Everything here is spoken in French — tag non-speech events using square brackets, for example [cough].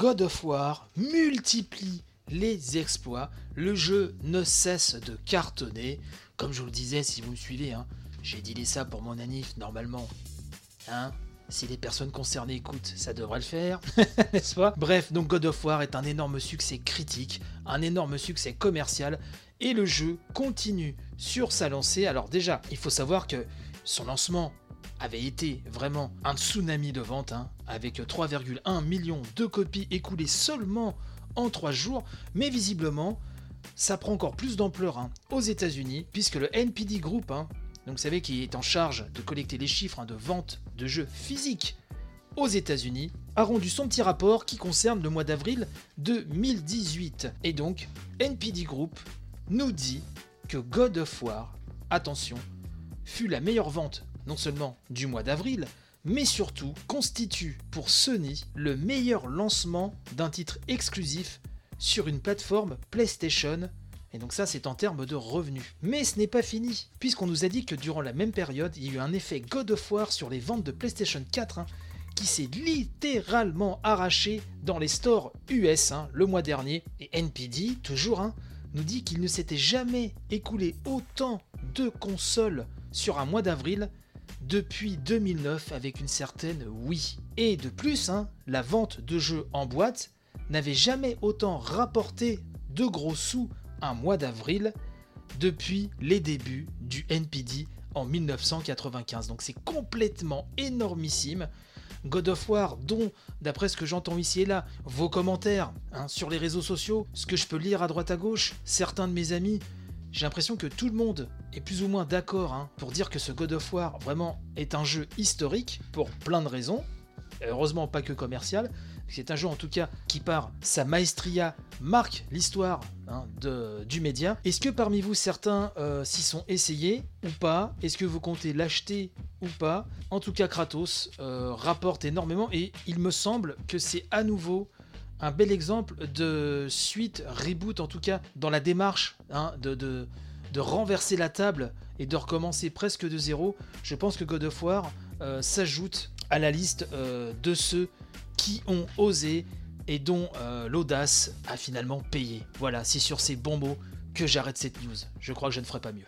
God of War multiplie les exploits. Le jeu ne cesse de cartonner. Comme je vous le disais, si vous me suivez, hein, j'ai dit ça pour mon anif normalement. Hein si les personnes concernées écoutent, ça devrait le faire, [laughs] n'est-ce pas? Bref, donc God of War est un énorme succès critique, un énorme succès commercial, et le jeu continue sur sa lancée. Alors déjà, il faut savoir que son lancement avait été vraiment un tsunami de vente, hein, avec 3,1 millions de copies écoulées seulement en 3 jours, mais visiblement, ça prend encore plus d'ampleur hein, aux États-Unis, puisque le NPD Group, hein, donc vous savez qui est en charge de collecter les chiffres de vente de jeux physiques aux États-Unis, a rendu son petit rapport qui concerne le mois d'avril 2018. Et donc, NPD Group nous dit que God of War, attention, fut la meilleure vente non seulement du mois d'avril, mais surtout constitue pour Sony le meilleur lancement d'un titre exclusif sur une plateforme PlayStation. Et donc ça c'est en termes de revenus. Mais ce n'est pas fini, puisqu'on nous a dit que durant la même période, il y a eu un effet God of War sur les ventes de PlayStation 4 hein, qui s'est littéralement arraché dans les stores US hein, le mois dernier. Et NPD, toujours, hein, nous dit qu'il ne s'était jamais écoulé autant de consoles sur un mois d'avril depuis 2009 avec une certaine Wii. Et de plus, hein, la vente de jeux en boîte n'avait jamais autant rapporté de gros sous un mois d'avril depuis les débuts du NPD en 1995. Donc c'est complètement énormissime. God of War, dont, d'après ce que j'entends ici et là, vos commentaires hein, sur les réseaux sociaux, ce que je peux lire à droite à gauche, certains de mes amis j'ai l'impression que tout le monde est plus ou moins d'accord hein, pour dire que ce God of War vraiment est un jeu historique pour plein de raisons. Heureusement pas que commercial. C'est un jeu en tout cas qui par sa maestria marque l'histoire hein, du média. Est-ce que parmi vous certains euh, s'y sont essayés ou pas? Est-ce que vous comptez l'acheter ou pas? En tout cas Kratos euh, rapporte énormément et il me semble que c'est à nouveau un bel exemple de suite, reboot en tout cas, dans la démarche hein, de, renverser la table et de recommencer presque de zéro. Je pense que God of War euh, s'ajoute à la liste euh, de ceux qui ont osé et dont euh, l'audace a finalement payé. Voilà, c'est sur ces bons mots que j'arrête cette news. Je crois que je ne ferai pas mieux.